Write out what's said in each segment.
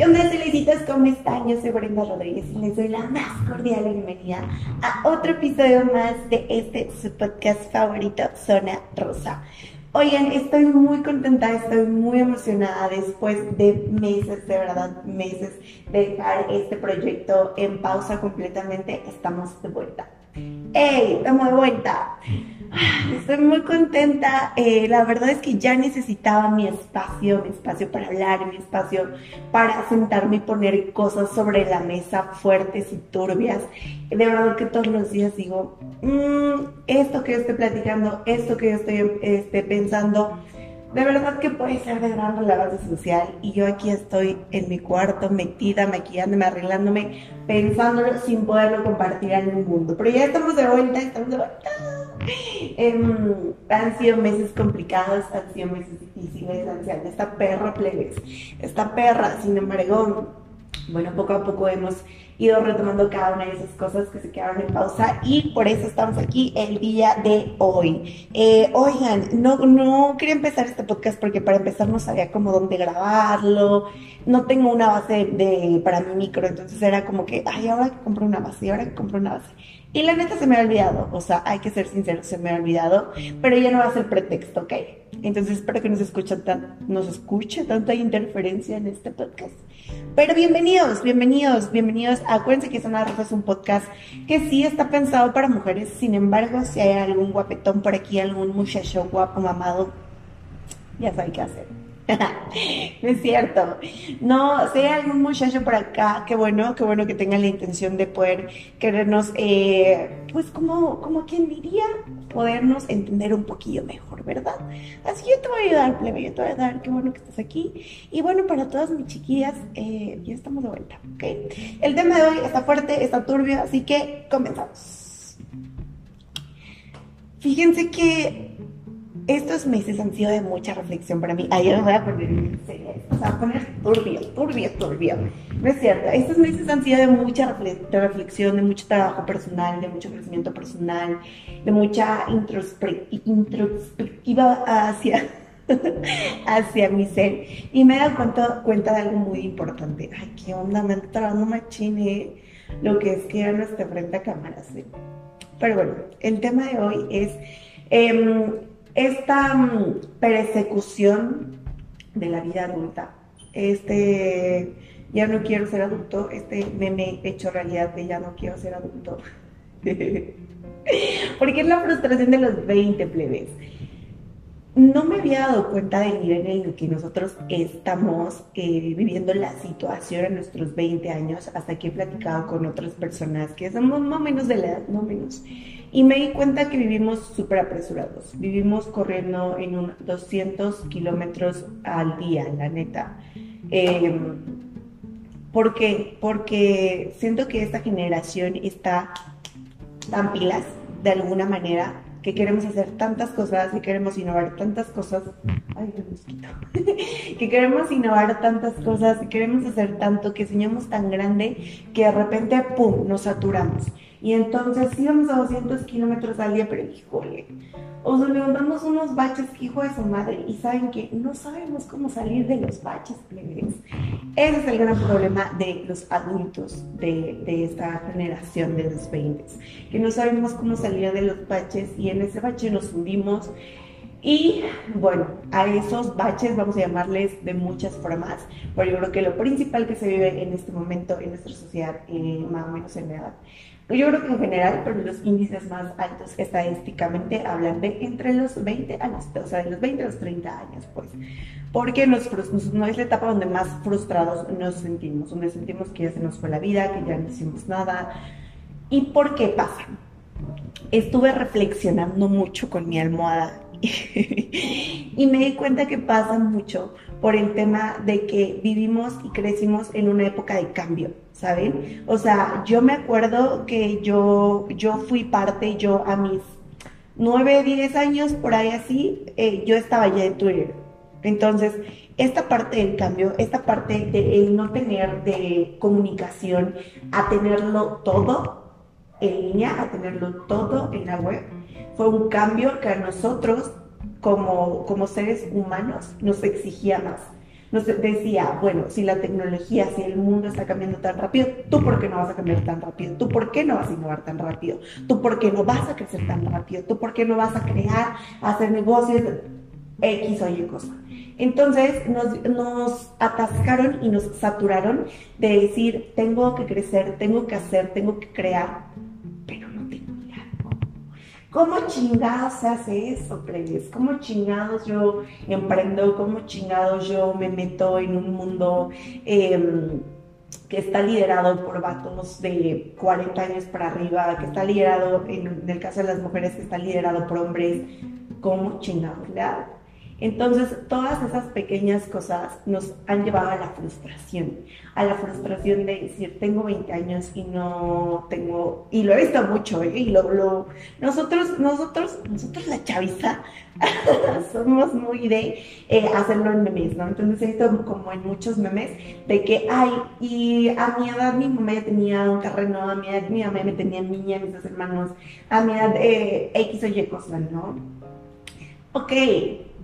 ¿Qué onda, celecitos? ¿Cómo están? Yo soy Brenda Rodríguez y les doy la más cordial bienvenida a otro episodio más de este su podcast favorito, Zona Rosa. Oigan, estoy muy contenta, estoy muy emocionada después de meses, de verdad, meses de dejar este proyecto en pausa completamente. Estamos de vuelta. ¡Ey! Estamos de vuelta. Estoy muy contenta. Eh, la verdad es que ya necesitaba mi espacio, mi espacio para hablar, mi espacio para sentarme y poner cosas sobre la mesa fuertes y turbias. De verdad que todos los días digo, mm, esto que yo estoy platicando, esto que yo estoy este, pensando, de verdad que puede ser de gran relevancia social y yo aquí estoy en mi cuarto metida, maquillándome, arreglándome, pensándolo sin poderlo compartir el mundo. Pero ya estamos de vuelta, estamos de vuelta. Em, han sido meses complicados, han sido meses difíciles, han sido esta perra plebes, esta perra, sin embargo, bueno, poco a poco hemos ido retomando cada una de esas cosas que se quedaron en pausa y por eso estamos aquí el día de hoy. Eh, oigan, no, no quería empezar este podcast porque para empezar no sabía cómo dónde grabarlo, no tengo una base de, para mi micro, entonces era como que, ay, ahora que compro una base, ahora que compro una base. Y la neta se me ha olvidado, o sea, hay que ser sincero, se me ha olvidado, pero ya no va a ser pretexto, ¿ok? Entonces espero que nos escuche, tan, nos escuche tanta interferencia en este podcast. Pero bienvenidos, bienvenidos, bienvenidos. Acuérdense que Zona Rosa es un podcast que sí está pensado para mujeres, sin embargo, si hay algún guapetón por aquí, algún muchacho guapo, mamado, ya sabe qué hacer. No es cierto. No, si hay algún muchacho por acá, qué bueno, qué bueno que tengan la intención de poder querernos, eh, pues como, como quien diría, podernos entender un poquillo mejor, ¿verdad? Así yo te voy a ayudar, plebe, yo te voy a ayudar, qué bueno que estás aquí. Y bueno, para todas mis chiquillas, eh, ya estamos de vuelta, ¿ok? El tema de hoy está fuerte, está turbio, así que comenzamos. Fíjense que estos meses han sido de mucha reflexión para mí. Ayer me voy a poner serio, poner turbio, turbio, turbio. No es cierto. Estos meses han sido de mucha reflexión, de mucho trabajo personal, de mucho crecimiento personal, de mucha introspectiva hacia, hacia mi ser. Y me he dado cuenta, cuenta de algo muy importante. Ay, qué onda, me está trabajando machine lo que es que ya no esté frente a cámaras. Pero bueno, el tema de hoy es. Eh, esta mm, persecución de la vida adulta, este ya no quiero ser adulto, este meme hecho realidad de ya no quiero ser adulto. Porque es la frustración de los 20 plebes. No me había dado cuenta del nivel en el que nosotros estamos eh, viviendo la situación en nuestros 20 años hasta que he platicado con otras personas que somos más o menos de la edad, no menos. Y me di cuenta que vivimos súper apresurados. Vivimos corriendo en un 200 kilómetros al día, la neta. Em, ¿Por qué? Porque siento que esta generación está tan pilas de alguna manera que queremos hacer tantas cosas, que queremos innovar tantas cosas, ay, qué mosquito, que queremos innovar tantas cosas, que queremos hacer tanto, que soñamos tan grande, que de repente, ¡pum!, nos saturamos. Y entonces íbamos a 200 kilómetros al día, pero híjole, o sea, levantamos unos baches, hijo de su madre, y saben que no sabemos cómo salir de los baches, plebes. Ese es el gran problema de los adultos de, de esta generación de los 20, que no sabemos cómo salir de los baches y en ese bache nos hundimos. Y bueno, a esos baches vamos a llamarles de muchas formas, pero yo creo que lo principal que se vive en este momento en nuestra sociedad, eh, más o menos en la edad, yo creo que en general, pero los índices más altos estadísticamente hablan de entre los 20 años, o sea, de los 20 a los 30 años, pues. Porque nos, no es la etapa donde más frustrados nos sentimos, donde sentimos que ya se nos fue la vida, que ya no hicimos nada. ¿Y por qué pasa? Estuve reflexionando mucho con mi almohada y me di cuenta que pasa mucho por el tema de que vivimos y crecimos en una época de cambio, ¿saben? O sea, yo me acuerdo que yo, yo fui parte, yo a mis 9, 10 años, por ahí así, eh, yo estaba ya en Twitter. Entonces, esta parte del cambio, esta parte de no tener de comunicación a tenerlo todo en línea, a tenerlo todo en la web, fue un cambio que a nosotros como, como seres humanos nos exigía más. nos decía, bueno, si la tecnología, si el mundo está cambiando tan rápido, ¿tú por qué no vas a cambiar tan rápido? ¿Tú por qué no vas a innovar tan rápido? ¿Tú por qué no vas a crecer tan rápido? ¿Tú por qué no vas a crear, hacer negocios X o Y cosa? Entonces nos, nos, atascaron y nos saturaron de decir, tengo que crecer, tengo que hacer, tengo que crear, ¿Cómo chingados se hace eso, plebes? ¿Cómo chingados yo emprendo? ¿Cómo chingados yo me meto en un mundo em, que está liderado por vatos de 40 años para arriba, que está liderado, en, en el caso de las mujeres, que está liderado por hombres? ¿Cómo chingados le hago? Entonces, todas esas pequeñas cosas nos han llevado a la frustración, a la frustración de decir, tengo 20 años y no tengo, y lo he visto mucho, ¿eh? y lo, nosotros, nosotros, nosotros la chaviza, somos muy de eh, hacerlo en memes, ¿no? Entonces he visto como en muchos memes de que, ay, y a mi edad mi mamá ya tenía un terreno, a mi edad mi mamá me tenía niña, mis dos hermanos, a mi edad eh, X o Y cosas, ¿no? Ok,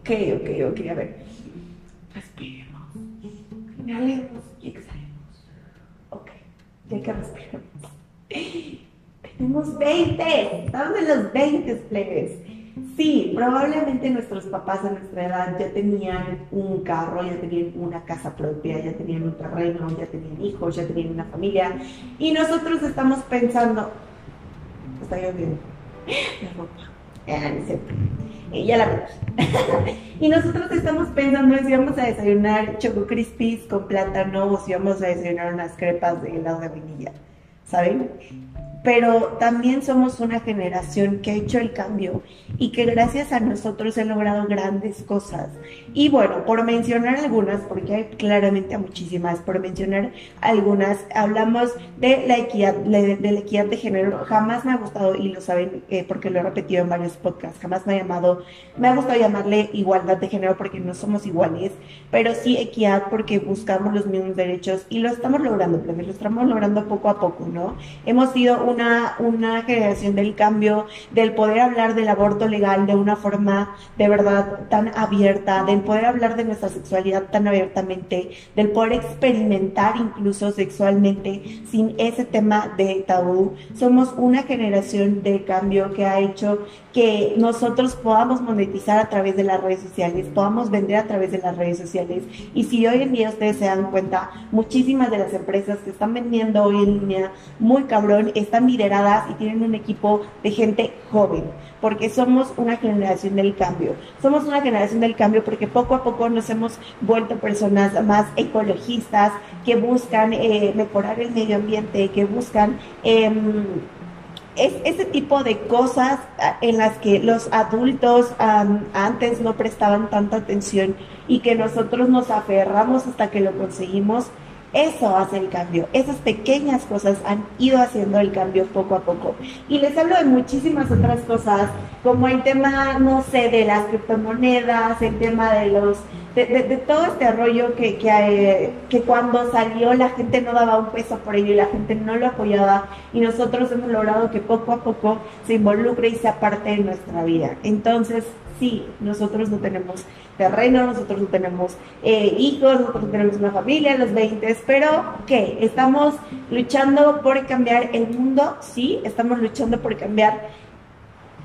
Ok, ok, ok, a ver. Respiremos. Inhalemos y exhalemos. Ok, ya que respiremos. Tenemos 20, estamos en los 20 plebes. Sí, probablemente nuestros papás a nuestra edad ya tenían un carro, ya tenían una casa propia, ya tenían un terreno, ya tenían hijos, ya tenían una familia. Y nosotros estamos pensando, está lloviendo, la ropa, ya la vemos. y nosotros estamos pensando si vamos a desayunar choco crispies con plátano o si vamos a desayunar unas crepas de helado de vainilla, ¿saben? Pero también somos una generación que ha hecho el cambio y que gracias a nosotros ha logrado grandes cosas. Y bueno, por mencionar algunas, porque hay claramente muchísimas, por mencionar algunas, hablamos de la equidad, de, la equidad de género. Jamás me ha gustado, y lo saben eh, porque lo he repetido en varios podcasts, jamás me ha llamado, me ha gustado llamarle igualdad de género porque no somos iguales, pero sí equidad porque buscamos los mismos derechos y lo estamos logrando, lo estamos logrando poco a poco, ¿no? Hemos sido un una, generación del cambio, del poder hablar del aborto legal de una forma de verdad tan abierta, del poder hablar de nuestra sexualidad tan abiertamente, del poder experimentar incluso sexualmente sin ese tema de tabú. Somos una generación de cambio que ha hecho que nosotros podamos monetizar a través de las redes sociales, podamos vender a través de las redes sociales. Y si hoy en día ustedes se dan cuenta, muchísimas de las empresas que están vendiendo hoy en línea muy cabrón están lideradas y tienen un equipo de gente joven, porque somos una generación del cambio. Somos una generación del cambio porque poco a poco nos hemos vuelto personas más ecologistas que buscan eh, mejorar el medio ambiente, que buscan... Es ese tipo de cosas ah, en las que los adultos antes no prestaban tanta atención y que nosotros nos aferramos hasta que lo conseguimos, eso hace el cambio. Esas pequeñas cosas han ido haciendo el cambio poco a poco. Y les hablo de muchísimas otras cosas, como el tema, no sé, de las criptomonedas, el tema de los de, todo este rollo que, eh, que, cuando salió la gente no daba un peso por ello y la gente no lo apoyaba y nosotros hemos logrado que poco a poco se involucre y sea parte de nuestra vida. Entonces, sí, nosotros no tenemos terreno, nosotros no tenemos eh, hijos, nosotros no tenemos una familia, los 20, pero ¿qué? Estamos luchando por cambiar el mundo, sí, estamos luchando por cambiar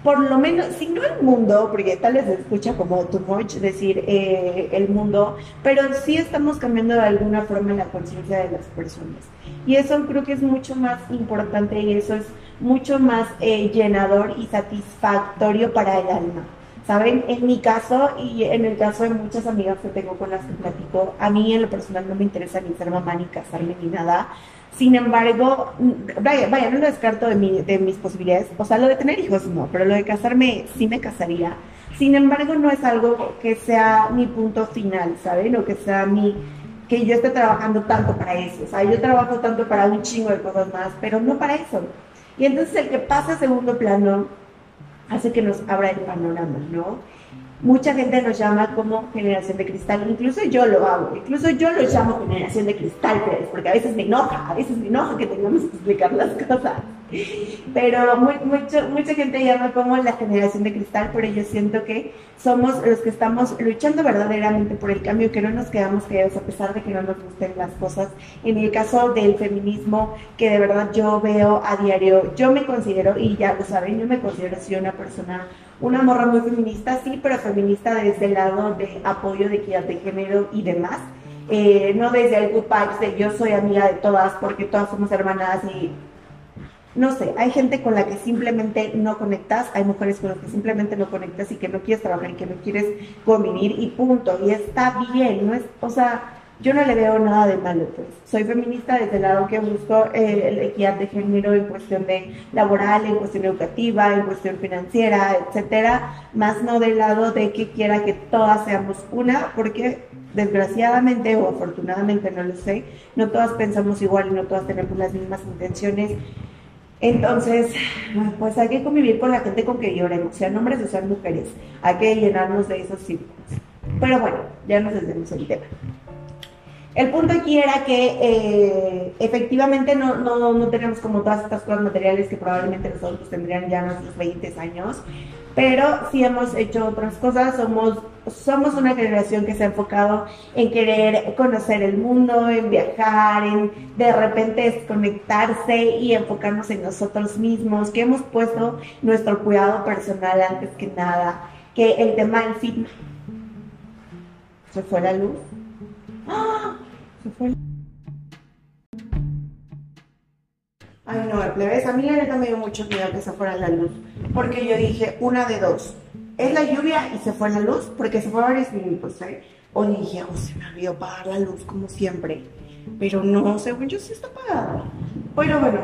por lo menos, si no el mundo, porque tal vez se escucha como too much decir eh, el mundo, pero sí estamos cambiando de alguna forma la conciencia de las personas. Y eso creo que es mucho más importante y eso es mucho más eh, llenador y satisfactorio para el alma. Saben, en mi caso y en el caso de muchas amigas que tengo con las que platico, a mí en lo personal no me interesa ni ser mamá ni casarme ni nada sin embargo, vaya, vaya, no lo descarto de, mi, de mis posibilidades. O sea, lo de tener hijos no, pero lo de casarme sí me casaría. Sin embargo, no es algo que sea mi punto final, ¿saben? O que sea mi que yo esté trabajando tanto para eso. O sea, yo trabajo tanto para un chingo de cosas más, pero no para eso. Y entonces el que pasa a segundo plano hace que nos abra el panorama, ¿no? mucha gente nos llama como generación de cristal, incluso yo lo hago, incluso yo lo llamo generación de cristal, porque a veces me enoja, a veces me enoja que tengamos que explicar las cosas. Pero mucho, mucha gente llama como la generación de cristal, pero yo siento que somos los que estamos luchando verdaderamente por el cambio, que no nos quedamos callados a pesar de que no nos gusten las cosas. En el caso del feminismo, que de verdad yo veo a diario, yo me considero, y ya lo saben, yo me considero así una persona, una morra muy feminista, sí, pero feminista desde el lado de apoyo de equidad de género y demás. Eh, no desde el good vibes de yo soy amiga de todas porque todas somos hermanas y no sé, hay gente con la que simplemente no conectas, hay mujeres con las que simplemente no conectas y que no quieres trabajar y que no quieres convivir y punto. Y está bien, no es, o sea, yo no le veo nada de malo, pues. Soy feminista desde el lado que busco eh, la equidad de género en cuestión de laboral, en cuestión educativa, en cuestión financiera, etcétera, más no del lado de que quiera que todas seamos una, porque desgraciadamente o afortunadamente, no lo sé, no todas pensamos igual y no todas tenemos las mismas intenciones entonces, pues hay que convivir con la gente con que lloremos, sean hombres o sean mujeres. Hay que llenarnos de esos círculos. Pero bueno, ya nos desviamos el tema. El punto aquí era que eh, efectivamente no, no, no, tenemos como todas estas cosas materiales que probablemente nosotros tendrían ya nuestros 20 años, pero sí hemos hecho otras cosas, somos, somos una generación que se ha enfocado en querer conocer el mundo, en viajar, en de repente desconectarse y enfocarnos en nosotros mismos, que hemos puesto nuestro cuidado personal antes que nada, que el tema del fitness se fue la luz. ¡Ah! Se fue Ay, no, plebes, a mí la neta me dio mucho miedo que se fuera la luz, porque yo dije, una de dos, es la lluvia y se fue la luz, porque se fue varios minutos, ¿eh? O dije, oh, se me olvidó apagar la luz como siempre, pero no, según yo sí está apagada. Pero bueno,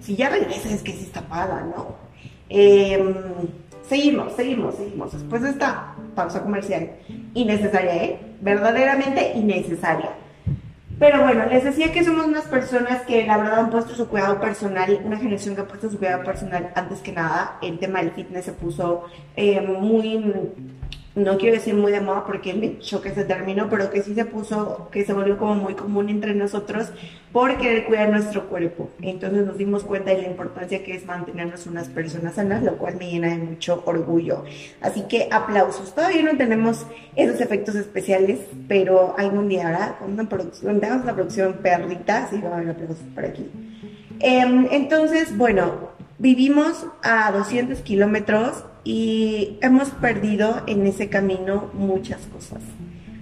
si ya regresa es que sí está apagada, ¿no? Em, seguimos, seguimos, seguimos. Después de esta pausa comercial, innecesaria, ¿eh? Verdaderamente innecesaria pero bueno, les decía que somos unas personas que la verdad han puesto su cuidado personal, una generación que ha puesto su cuidado personal antes que nada. El tema del fitness se puso eh, muy no quiero decir muy de moda porque me choque ese término, pero que sí se puso, que se volvió como muy común entre nosotros por querer cuidar nuestro cuerpo. Entonces nos dimos cuenta de la importancia que es mantenernos unas personas sanas, lo cual me llena de mucho orgullo. Así que aplausos. Todavía no tenemos esos efectos especiales, pero algún día, ¿verdad? Cuando tengamos la producción perrita, sí va a haber aplausos por aquí. Em, entonces, bueno, vivimos a 200 kilómetros y hemos perdido en ese camino muchas cosas.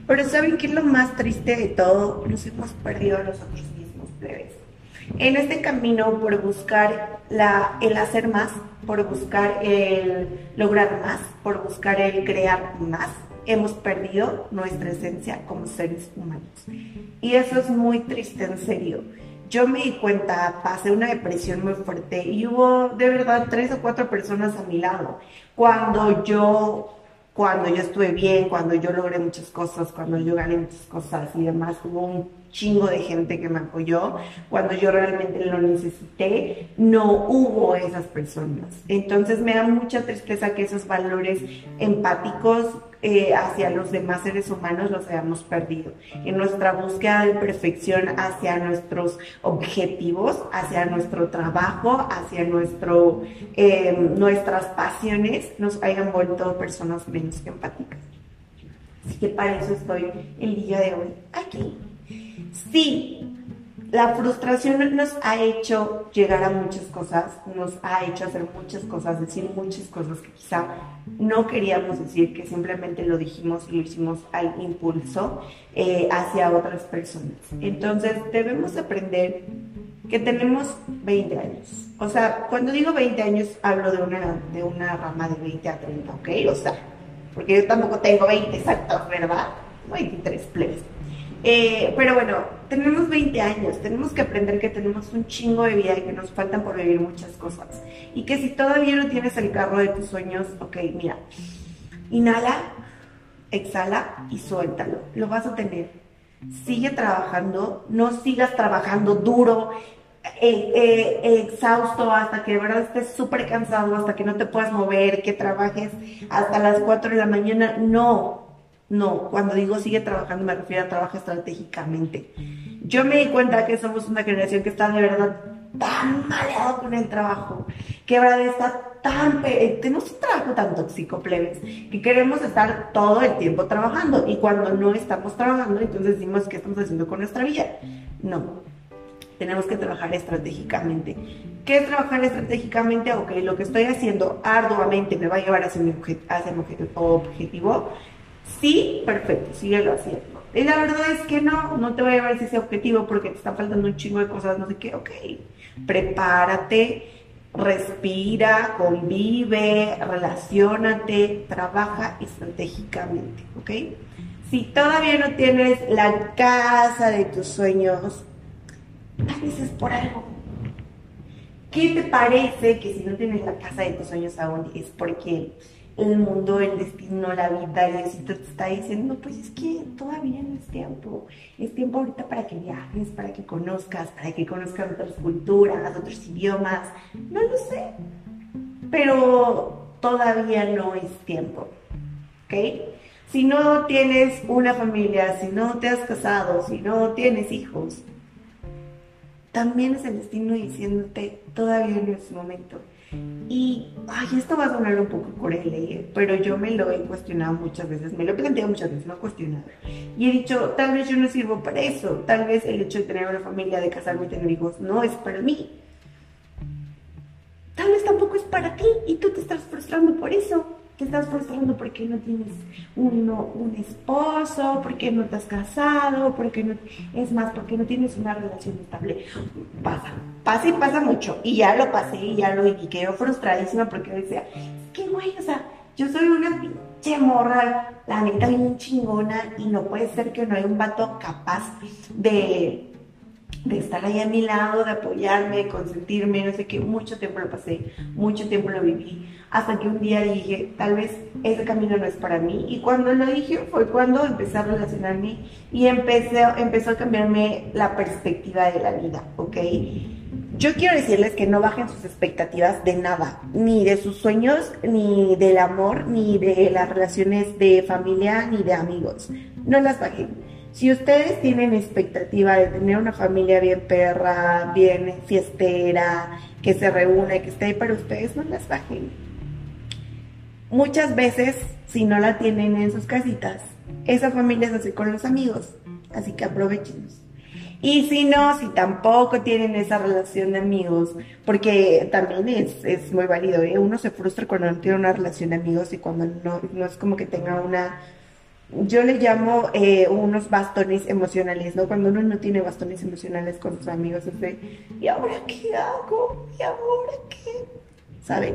Pero ¿saben qué es lo más triste de todo? Nos hemos perdido a nosotros mismos, plebes. En este camino por buscar la, el hacer más, por buscar el lograr más, por buscar el crear más, hemos perdido nuestra esencia como seres humanos. Y eso es muy triste, en serio yo me di cuenta, pasé una depresión muy fuerte y hubo de verdad tres o cuatro personas a mi lado. Cuando yo, cuando yo estuve bien, cuando yo logré muchas cosas, cuando yo gané muchas cosas y demás, hubo un chingo de gente que me apoyó. Cuando yo realmente lo necesité, no hubo esas personas. Entonces me da mucha tristeza que esos valores empáticos eh, hacia los demás seres humanos los hayamos perdido. En nuestra búsqueda de perfección hacia nuestros objetivos, hacia nuestro trabajo, hacia nuestro, eh, nuestras pasiones, nos hayan vuelto personas menos empáticas. Así que para eso estoy el día de hoy aquí. Sí, la frustración nos ha hecho llegar a muchas cosas, nos ha hecho hacer muchas cosas, decir muchas cosas que quizá no queríamos decir, que simplemente lo dijimos y lo hicimos al impulso eh, hacia otras personas. Entonces debemos aprender que tenemos 20 años. O sea, cuando digo 20 años hablo de una, de una rama de 20 a 30, ¿ok? O sea, porque yo tampoco tengo 20 exactos, ¿verdad? 23 plebes. Eh, pero bueno, tenemos 20 años, tenemos que aprender que tenemos un chingo de vida y que nos faltan por vivir muchas cosas. Y que si todavía no tienes el carro de tus sueños, ok, mira, inhala, exhala y suéltalo. Lo vas a tener. Sigue trabajando, no sigas trabajando duro, eh, eh, exhausto, hasta que de verdad estés súper cansado, hasta que no te puedas mover, que trabajes hasta las 4 de la mañana. No, no. Cuando digo sigue trabajando, me refiero a trabajar estratégicamente. Yo me di cuenta que somos una generación que está de verdad tan maleado con el trabajo, que verdad está tan, tenemos un trabajo tan tóxico, plebes, que queremos estar todo el tiempo trabajando y cuando no estamos trabajando, entonces decimos qué estamos haciendo con nuestra vida. No, tenemos que trabajar estratégicamente. ¿Qué es trabajar estratégicamente? Ok, lo que estoy haciendo arduamente me va a llevar hacia mi, hacia mi objetivo. Sí, perfecto, síguelo haciendo. Y la verdad es que no, no te va a hacia ese objetivo porque te está faltando un chingo de cosas, no sé qué, ok. Prepárate, respira, convive, relacionate, trabaja estratégicamente, ¿ok? Si todavía no tienes la casa de tus sueños, a veces por algo. ¿Qué te parece que si no tienes la casa de tus sueños aún es porque el mundo, el destino, la vida, el éxito te está diciendo, pues es que todavía no es tiempo. Es tiempo ahorita para que viajes, para que conozcas, para que conozcas otras culturas, otros idiomas. No lo sé. Pero todavía no es tiempo. ¿Ok? Si no tienes una familia, si no te has casado, si no tienes hijos, también es el destino diciéndote, todavía no es momento. Y, ay, esto va a sonar un poco cruel, ¿eh? pero yo me lo he cuestionado muchas veces, me lo he planteado muchas veces, lo he cuestionado. Y he dicho, tal vez yo no sirvo para eso, tal vez el hecho de tener una familia, de casarme y tener hijos, no es para mí. Tal vez tampoco es para ti y tú te estás frustrando por eso te estás frustrando porque no tienes uno, un esposo, porque no te has casado, porque no, es más, porque no tienes una relación estable. Pasa, pasa y pasa mucho. Y ya lo pasé y ya lo y quedé frustradísima porque decía, es que güey, o sea, yo soy una pinche morra, la neta bien chingona y no puede ser que no haya un vato capaz de de estar ahí a mi lado, de apoyarme, de consentirme, no sé qué, mucho tiempo lo pasé, mucho tiempo lo viví, hasta que un día dije, tal vez ese camino no es para mí, y cuando lo dije fue cuando empecé a relacionarme y empecé, empezó a cambiarme la perspectiva de la vida, ¿ok? Yo quiero decirles que no bajen sus expectativas de nada, ni de sus sueños, ni del amor, ni de las relaciones de familia, ni de amigos. No las bajen si ustedes tienen expectativa de tener una familia bien perra, bien fiestera, que se reúne, que esté ahí para ustedes, no las bajen. Muchas veces, si no la tienen en sus casitas, esa familia se hace con los amigos, así que aprovechenos. Y si no, si tampoco tienen esa relación de amigos, porque también es, es muy válido, ¿eh? uno se frustra cuando no tiene una relación de amigos y cuando no, no es como que tenga una yo le llamo eh, unos bastones emocionales, ¿no? Cuando uno no tiene bastones emocionales con sus amigos, es de, ¿y ahora qué hago? ¿Y ahora qué? ¿Saben?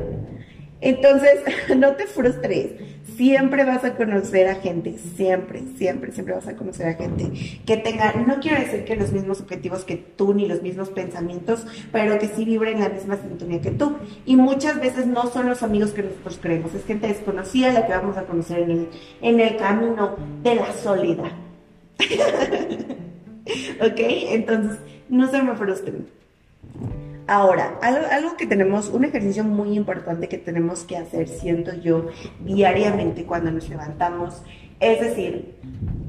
Entonces, no te frustres. Siempre vas a conocer a gente, siempre, siempre, siempre vas a conocer a gente que tenga, no quiero decir que los mismos objetivos que tú ni los mismos pensamientos, pero que sí vibren la misma sintonía que tú. Y muchas veces no son los amigos que nosotros creemos, es gente desconocida la que vamos a conocer en el, en el camino de la soledad. ¿Ok? Entonces, no se me frustren. Ahora, algo, que tenemos, un ejercicio muy importante que tenemos que hacer, siento yo, diariamente cuando nos levantamos, es decir,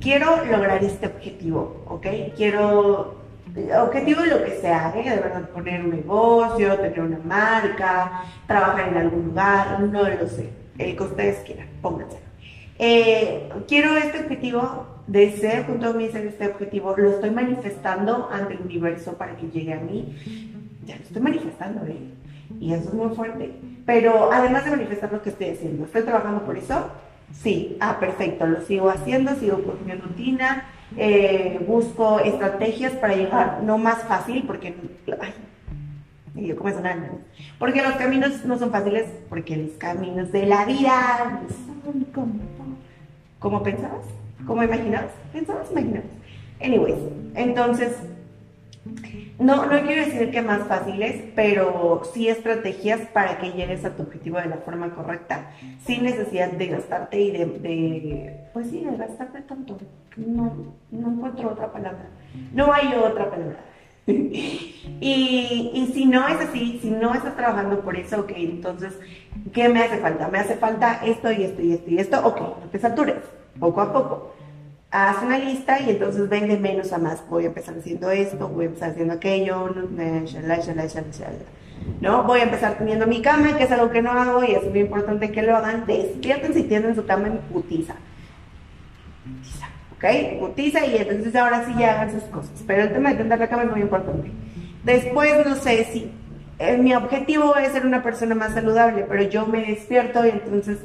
quiero lograr este objetivo, ¿ok? Quiero, objetivo lo que sea, ¿eh? de verdad, poner un negocio, tener una marca, trabajar en algún lugar, no lo sé, el que ustedes quieran, pónganse. Eh, quiero este objetivo, deseo junto a mí ser este objetivo, lo estoy manifestando ante el universo para que llegue a mí ya lo estoy manifestando, ¿eh? Y eso es muy fuerte. Pero además de manifestar lo que estoy haciendo, ¿estoy trabajando por eso? Sí, ah, perfecto, lo sigo haciendo, sigo con mi rutina, eh, busco estrategias para llegar, no más fácil, porque, ay, y yo como porque los caminos no son fáciles, porque los caminos de la vida son como, como pensabas, como imaginabas, pensabas, imaginabas. Anyways, entonces, no, no quiero decir que más fáciles, pero sí estrategias para que llegues a tu objetivo de la forma correcta, sin necesidad de gastarte y de, pues sí, de gastarte tanto. No, no encuentro otra palabra. No hay otra palabra. y, y si no es así, si no estás trabajando por eso, ok, entonces, ¿qué me hace falta? Me hace falta esto y esto y esto y esto, ok, no te satures, poco a poco. Haz una lista y entonces ven de menos a más. Voy a empezar haciendo esto, voy a empezar haciendo aquello, ¿no? Voy a empezar teniendo mi cama, que es algo que no hago y es muy importante que lo hagan. Despierten si tienen su cama en putiza. ¿ok? Putiza y entonces ahora sí ya hagan sus cosas. Pero el tema de tender la cama es muy importante. Después, no sé si eh, mi objetivo es ser una persona más saludable, pero yo me despierto y entonces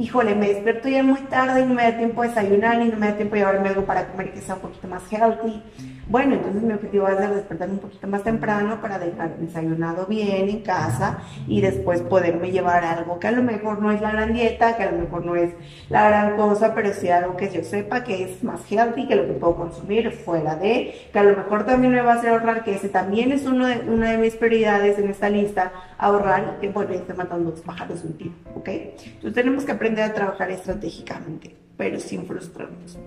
híjole, me despierto ya muy tarde y no me da tiempo de desayunar y no me da tiempo de llevarme algo para comer que sea un poquito más healthy. Bueno, entonces mi objetivo va a ser despertarme un poquito más temprano para dejar desayunado bien en casa y después poderme llevar algo que a lo mejor no es la gran dieta, que a lo mejor no es la gran cosa, pero sí algo que yo sepa que es más healthy, que lo que puedo consumir fuera de, que a lo mejor también me va a hacer ahorrar, que ese también es uno de, una de mis prioridades en esta lista, ahorrar y que bueno, esté matando dos pájaros un tiro, ¿ok? Entonces tenemos que aprender a trabajar estratégicamente, pero sin frustrarnos.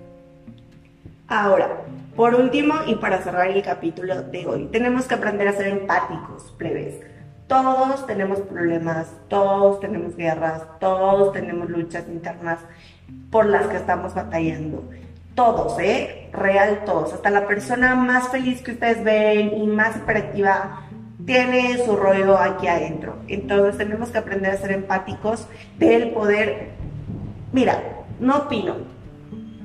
Ahora, por último, y para cerrar el capítulo de hoy, tenemos que aprender a ser empáticos, plebes. Todos tenemos problemas, todos tenemos guerras, todos tenemos luchas internas por las que estamos batallando. Todos, ¿eh? Real todos. Hasta la persona más feliz que ustedes ven y más operativa tiene su rollo aquí adentro. Entonces tenemos que aprender a ser empáticos del poder. Mira, no opino,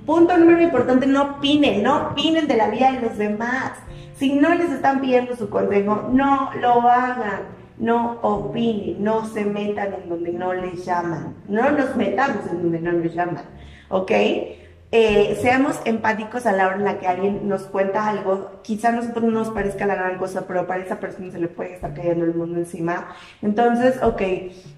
Punto número importante, no opinen, no opinen de la vida de los demás. Si no les están pidiendo su consejo, no lo hagan. No opinen, no se metan en donde no les llaman. No nos metamos en donde no nos llaman. ¿Ok? Eh, seamos empáticos a la hora en la que alguien nos cuenta algo, quizá a nosotros no nos parezca la gran cosa, pero para esa persona se le puede estar cayendo el mundo encima. Entonces, ok,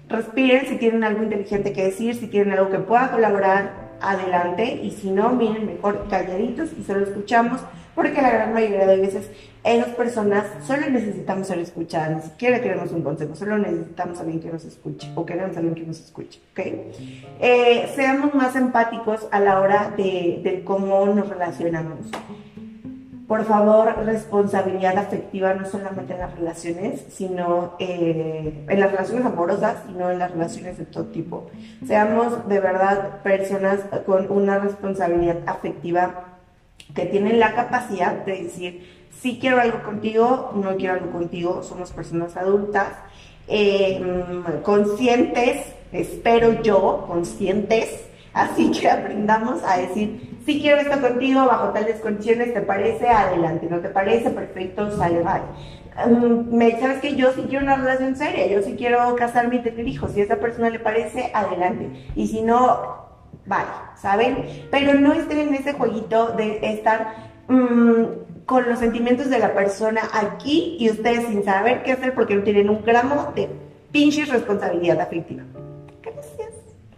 respiren si tienen algo inteligente que decir, si tienen algo que pueda colaborar, adelante. Y si no, miren mejor calladitos y solo escuchamos porque la gran mayoría de veces en las personas solo necesitamos ser escuchadas, ni siquiera queremos un consejo, solo necesitamos a alguien que nos escuche o queremos a alguien que nos escuche, ¿ok? Eh, seamos más empáticos a la hora de, de cómo nos relacionamos por favor, responsabilidad afectiva no solamente en las relaciones, sino eh, en las relaciones amorosas, sino en las relaciones de todo tipo. Seamos de verdad personas con una responsabilidad afectiva que tienen la capacidad de decir, sí quiero algo contigo, no quiero algo contigo, somos personas adultas, eh, conscientes, espero yo, conscientes, así que aprendamos a decir, si quiero esto contigo bajo tales condiciones, ¿te parece? Adelante, ¿no te parece? Perfecto, sale, bye. Mm, me, Sabes que yo sí quiero una relación seria, yo sí quiero casarme y tener hijos. Si a esa persona le parece, adelante. Y si no, vale, ¿saben? Pero no estén en ese jueguito de estar mm, con los sentimientos de la persona aquí y ustedes sin saber qué hacer porque no tienen un gramo de pinche responsabilidad afectiva.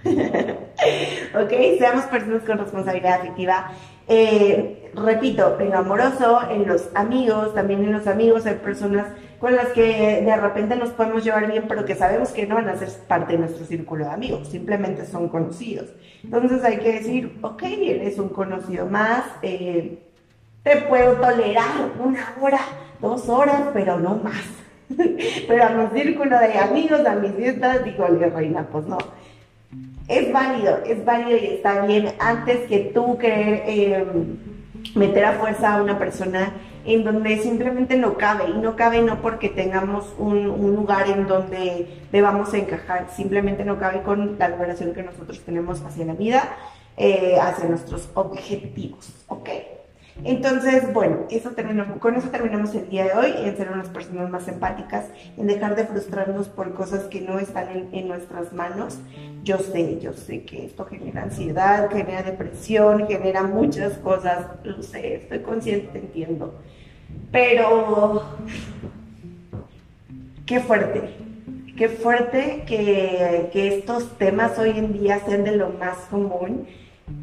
ok, seamos personas con responsabilidad afectiva. Eh, repito, en lo amoroso, en los amigos, también en los amigos hay personas con las que de repente nos podemos llevar bien, pero que sabemos que no van a ser parte de nuestro círculo de amigos, simplemente son conocidos. Entonces hay que decir, ok, eres un conocido más, eh, te puedo tolerar una hora, dos horas, pero no más. pero a mi círculo de amigos, a mis fiestas, digo, reina, pues no es válido, es válido y está bien antes que tú querer em, meter a fuerza a una persona en donde simplemente no cabe y no cabe no porque tengamos un, lugar en donde debamos encajar, simplemente no cabe con la liberación que nosotros tenemos hacia la vida, eh, hacia nuestros objetivos, ¿ok? Entonces, bueno, eso con eso terminamos el día de hoy, en ser unas personas más empáticas, en dejar de frustrarnos por cosas que no están en, nuestras manos. Yo sé, yo sé que esto genera ansiedad, genera depresión, genera muchas cosas, lo sé, estoy consciente, entiendo. Pero, qué fuerte, qué fuerte que, que estos temas hoy en día sean de lo más común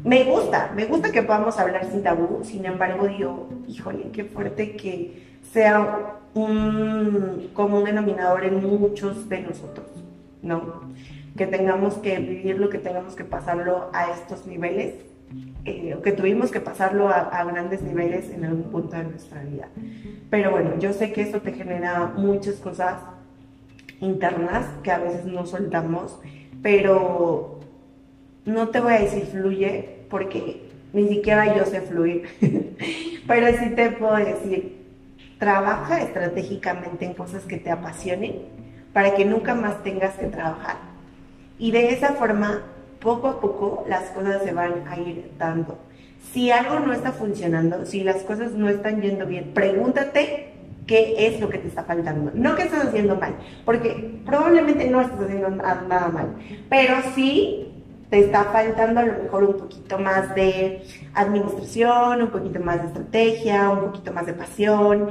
me gusta, me gusta que podamos hablar sin tabú, sin embargo digo, híjole, qué fuerte que sea un común denominador en muchos de nosotros, ¿no? Que tengamos que vivirlo, que tengamos que pasarlo a estos niveles, eh, que tuvimos que pasarlo a, a, grandes niveles en algún punto de nuestra vida. Pero bueno, yo sé que esto te genera muchas cosas internas que a veces no soltamos, pero no te voy a decir fluye porque ni siquiera yo sé fluir, pero sí te puedo decir, trabaja estratégicamente en cosas que te apasionen para que nunca más tengas que trabajar. Y de esa forma, poco a poco, las cosas se van a ir dando. Si algo no está funcionando, si las cosas no están yendo bien, pregúntate qué es lo que te está faltando. No que estás haciendo mal, porque probablemente no estás haciendo nada mal, pero sí te está faltando a lo mejor un poquito más de administración, un poquito más de estrategia, un poquito más de pasión,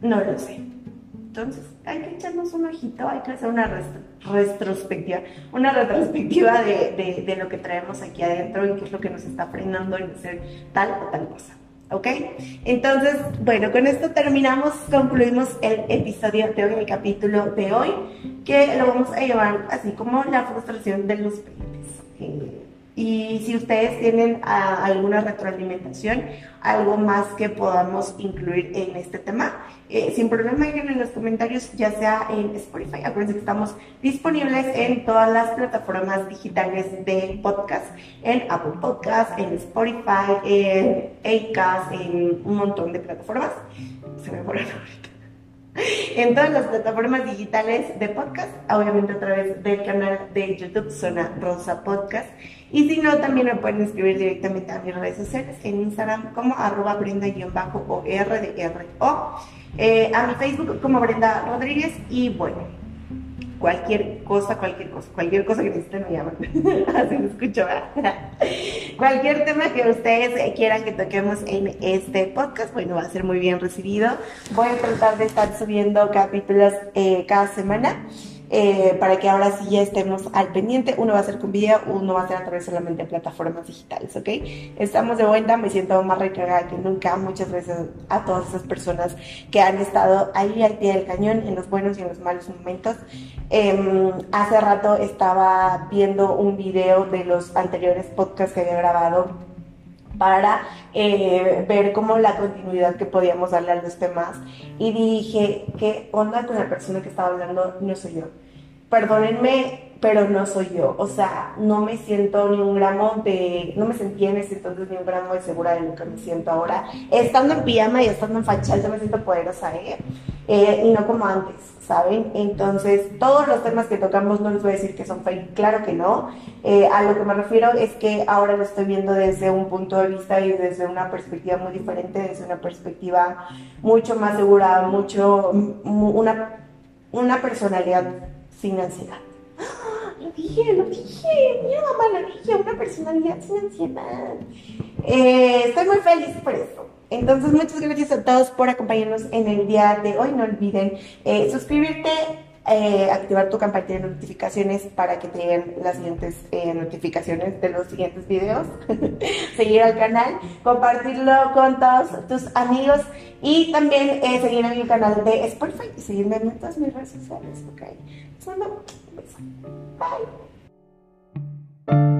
no lo sé. Entonces, hay que echarnos un ojito, hay que hacer una retrospectiva, una retrospectiva de, de, lo que traemos aquí adentro y qué es lo que nos está frenando en hacer tal o tal cosa. ¿Ok? Entonces, bueno, con esto terminamos, concluimos el episodio de hoy, el capítulo de hoy, que lo vamos a llevar así como la frustración de los y si ustedes tienen ah, alguna retroalimentación, algo más que podamos incluir en este tema, eh, sin problema dejen en los comentarios, ya sea en Spotify. Acuérdense que estamos disponibles en todas las plataformas digitales de podcast, en Apple Podcast, en Spotify, en Acast, en un montón de plataformas. Se me borraron ahorita en todas las plataformas digitales de podcast, obviamente a través del canal de YouTube Zona Rosa Podcast. Y si no, también me pueden escribir directamente a mis redes sociales en Instagram como arroba brenda-o r de r o eh, a mi Facebook como Brenda Rodríguez y bueno, cualquier cosa, cualquier cosa, cualquier cosa que necesiten me llaman. Así me escucho, cualquier tema que ustedes quieran que toquemos en este podcast, bueno, va a ser muy bien recibido. Voy a tratar de estar subiendo capítulos eh, cada semana. Eh, para que ahora sí ya estemos al pendiente. Uno va a ser con video, uno va a ser a través solamente de plataformas digitales, ¿ok? Estamos de vuelta, me siento más recargada que nunca. Muchas gracias a todas esas personas que han estado ahí al pie del cañón en los buenos y en los malos momentos. Em, hace rato estaba viendo un video de los anteriores podcasts que había grabado para eh, ver cómo la continuidad que podíamos darle a los temas y dije, ¿qué onda con la persona que estaba hablando? No soy yo. Perdónenme, pero no soy yo. O sea, no me siento ni un gramo de, no me sentía en ese entonces ni un gramo de segura de lo que me siento ahora. Estando en pijama y estando en fachada, me siento poderosa, ¿eh? ¿eh? Y no como antes, ¿saben? Entonces, todos los temas que tocamos no les voy a decir que son fake, claro que no. Eh, a lo que me refiero es que ahora lo estoy viendo desde un punto de vista y desde una perspectiva muy diferente, desde una perspectiva mucho más segura, mucho, una, una personalidad sin ansiedad. Lo dije, lo dije, mi mamá lo dije, una personalidad sin ansiedad. Eh, estoy muy feliz por eso. Entonces, muchas gracias a todos por acompañarnos en el día de hoy. No olviden eh, suscribirte, eh, activar tu campana de notificaciones para que te lleguen las siguientes eh, notificaciones de los siguientes videos, seguir al canal, compartirlo con todos tus amigos y también eh, seguir en mi canal de Spotify y seguirme en todas mis redes sociales, ¿ok? Beso. Bye.